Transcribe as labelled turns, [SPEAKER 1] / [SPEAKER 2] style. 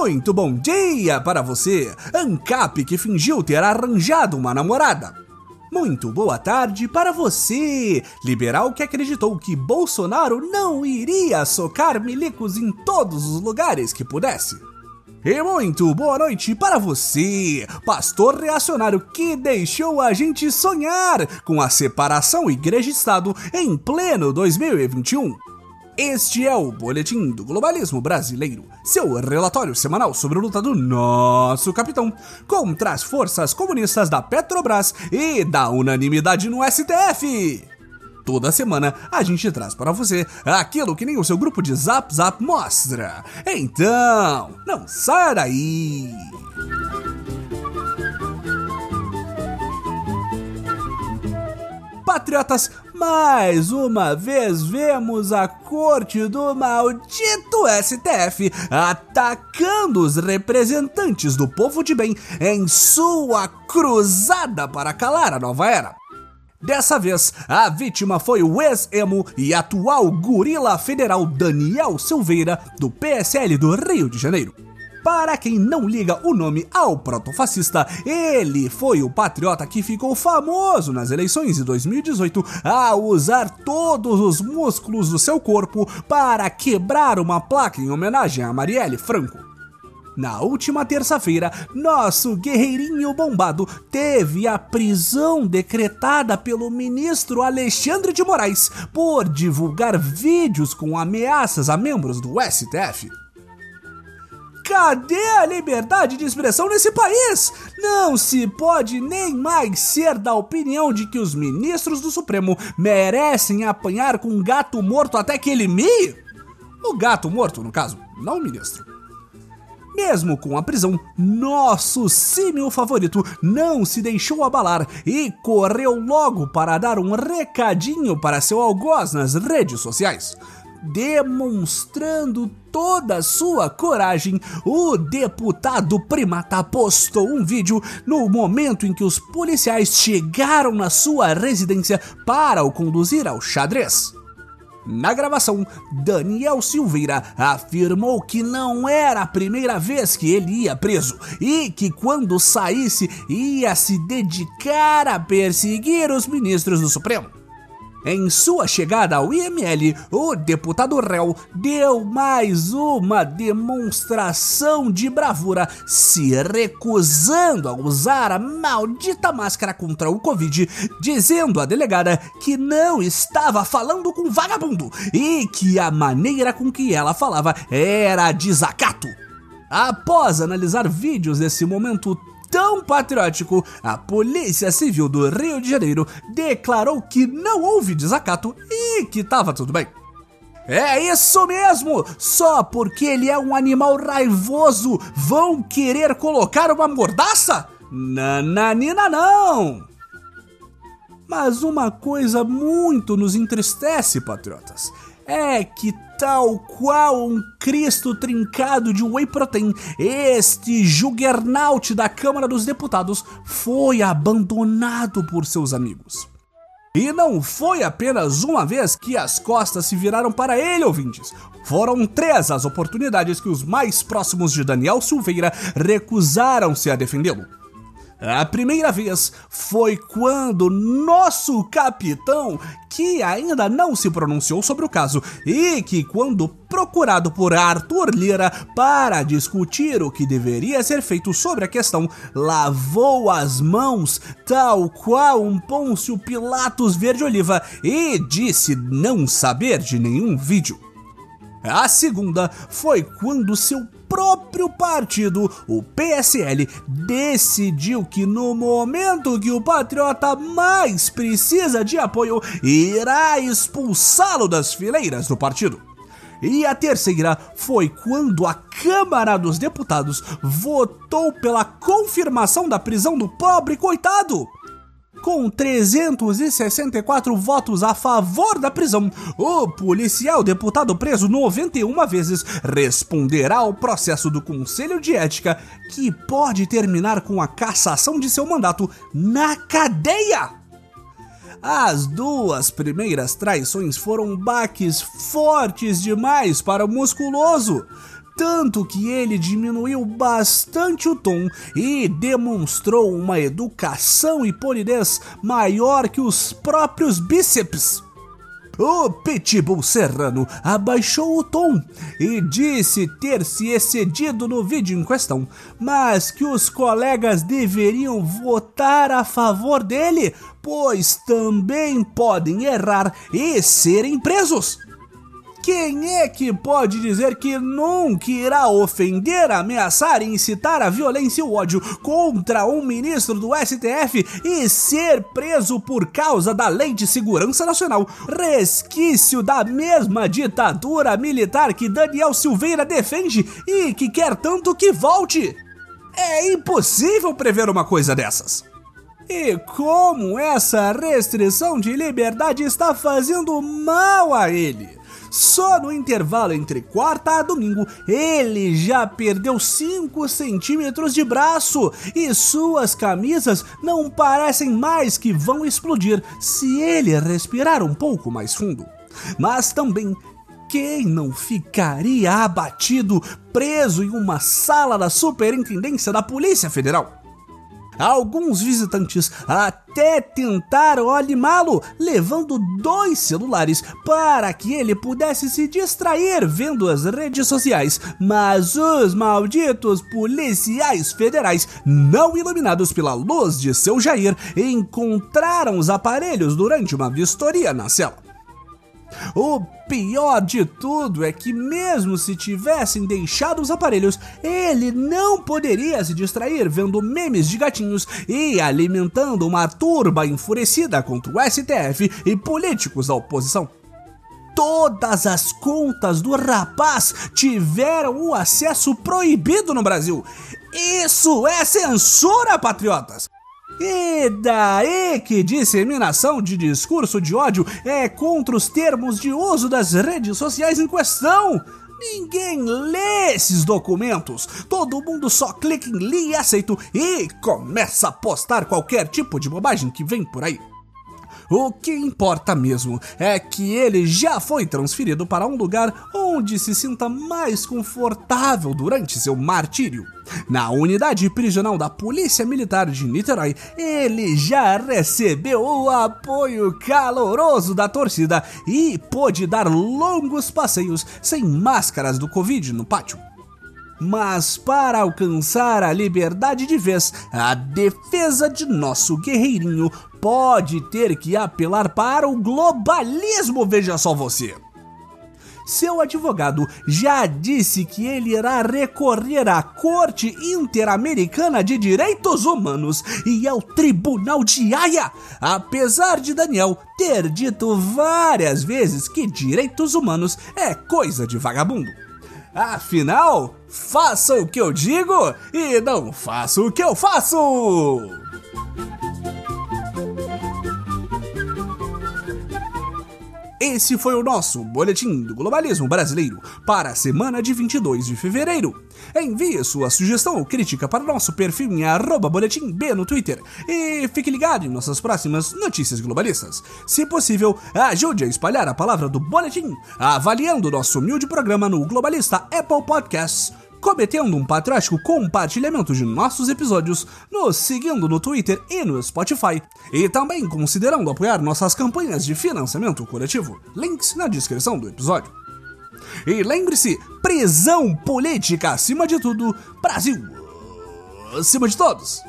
[SPEAKER 1] Muito bom dia para você, ANCAP que fingiu ter arranjado uma namorada. Muito boa tarde para você, liberal que acreditou que Bolsonaro não iria socar milicos em todos os lugares que pudesse. E muito boa noite para você, pastor reacionário que deixou a gente sonhar com a separação igreja-estado em pleno 2021. Este é o Boletim do Globalismo Brasileiro, seu relatório semanal sobre a luta do nosso capitão contra as forças comunistas da Petrobras e da unanimidade no STF. Toda semana a gente traz para você aquilo que nem o seu grupo de Zap Zap mostra. Então, não saia daí! Patriotas, mais uma vez vemos a corte do maldito STF atacando os representantes do povo de bem em sua cruzada para calar a nova era. Dessa vez, a vítima foi o ex-emo e atual gorila federal Daniel Silveira, do PSL do Rio de Janeiro. Para quem não liga o nome ao protofascista, ele foi o patriota que ficou famoso nas eleições de 2018 ao usar todos os músculos do seu corpo para quebrar uma placa em homenagem a Marielle Franco. Na última terça-feira, nosso guerreirinho bombado teve a prisão decretada pelo ministro Alexandre de Moraes por divulgar vídeos com ameaças a membros do STF. Cadê a liberdade de expressão nesse país? Não se pode nem mais ser da opinião de que os ministros do Supremo merecem apanhar com um gato morto até que ele mie? O gato morto, no caso, não o ministro. Mesmo com a prisão, nosso símil favorito não se deixou abalar e correu logo para dar um recadinho para seu algoz nas redes sociais demonstrando toda a sua coragem, o deputado primata postou um vídeo no momento em que os policiais chegaram na sua residência para o conduzir ao xadrez. Na gravação, Daniel Silveira afirmou que não era a primeira vez que ele ia preso e que quando saísse ia se dedicar a perseguir os ministros do Supremo. Em sua chegada ao IML, o deputado réu deu mais uma demonstração de bravura, se recusando a usar a maldita máscara contra o Covid, dizendo à delegada que não estava falando com vagabundo e que a maneira com que ela falava era desacato. Após analisar vídeos desse momento tão patriótico, a Polícia Civil do Rio de Janeiro declarou que não houve desacato e que tava tudo bem. É isso mesmo! Só porque ele é um animal raivoso vão querer colocar uma mordaça? Nananina não! Mas uma coisa muito nos entristece, patriotas, é que tal qual um Cristo trincado de whey protein, este juggernaut da Câmara dos Deputados foi abandonado por seus amigos. E não foi apenas uma vez que as costas se viraram para ele, ouvintes. Foram três as oportunidades que os mais próximos de Daniel Silveira recusaram-se a defendê-lo. A primeira vez foi quando nosso capitão, que ainda não se pronunciou sobre o caso e que, quando procurado por Arthur Lira para discutir o que deveria ser feito sobre a questão, lavou as mãos, tal qual um Pôncio Pilatos verde-oliva, e disse não saber de nenhum vídeo. A segunda foi quando seu próprio partido, o PSL, decidiu que no momento que o patriota mais precisa de apoio, irá expulsá-lo das fileiras do partido. E a terceira foi quando a Câmara dos Deputados votou pela confirmação da prisão do pobre coitado. Com 364 votos a favor da prisão, o policial deputado preso 91 vezes responderá ao processo do Conselho de Ética, que pode terminar com a cassação de seu mandato na cadeia. As duas primeiras traições foram baques fortes demais para o musculoso tanto que ele diminuiu bastante o tom e demonstrou uma educação e polidez maior que os próprios bíceps. O Pitbull Serrano abaixou o tom e disse ter se excedido no vídeo em questão, mas que os colegas deveriam votar a favor dele, pois também podem errar e serem presos. Quem é que pode dizer que nunca irá ofender, ameaçar e incitar a violência e o ódio contra um ministro do STF e ser preso por causa da Lei de Segurança Nacional, resquício da mesma ditadura militar que Daniel Silveira defende e que quer tanto que volte? É impossível prever uma coisa dessas. E como essa restrição de liberdade está fazendo mal a ele? Só no intervalo entre quarta a domingo, ele já perdeu 5 centímetros de braço e suas camisas não parecem mais que vão explodir se ele respirar um pouco mais fundo. Mas também quem não ficaria abatido, preso em uma sala da Superintendência da Polícia Federal? Alguns visitantes até tentaram animá-lo, levando dois celulares para que ele pudesse se distrair vendo as redes sociais. Mas os malditos policiais federais, não iluminados pela luz de seu Jair, encontraram os aparelhos durante uma vistoria na cela. O pior de tudo é que, mesmo se tivessem deixado os aparelhos, ele não poderia se distrair vendo memes de gatinhos e alimentando uma turba enfurecida contra o STF e políticos da oposição. Todas as contas do rapaz tiveram o acesso proibido no Brasil. Isso é censura, patriotas! E daí que disseminação de discurso de ódio é contra os termos de uso das redes sociais em questão? Ninguém lê esses documentos. Todo mundo só clica em li e aceito e começa a postar qualquer tipo de bobagem que vem por aí. O que importa mesmo é que ele já foi transferido para um lugar onde se sinta mais confortável durante seu martírio. Na unidade prisional da Polícia Militar de Niterói, ele já recebeu o apoio caloroso da torcida e pôde dar longos passeios sem máscaras do Covid no pátio. Mas para alcançar a liberdade de vez, a defesa de nosso guerreirinho pode ter que apelar para o globalismo, veja só você. Seu advogado já disse que ele irá recorrer à Corte Interamericana de Direitos Humanos e ao Tribunal de Haia, apesar de Daniel ter dito várias vezes que direitos humanos é coisa de vagabundo. Afinal, faça o que eu digo e não faça o que eu faço! Esse foi o nosso Boletim do Globalismo Brasileiro para a semana de 22 de fevereiro. Envie sua sugestão ou crítica para o nosso perfil em boletimb no Twitter e fique ligado em nossas próximas notícias globalistas. Se possível, ajude a espalhar a palavra do Boletim, avaliando nosso humilde programa no Globalista Apple Podcasts cometendo um patriótico compartilhamento de nossos episódios, nos seguindo no Twitter e no Spotify, e também considerando apoiar nossas campanhas de financiamento coletivo. Links na descrição do episódio. E lembre-se, prisão política acima de tudo, Brasil acima de todos!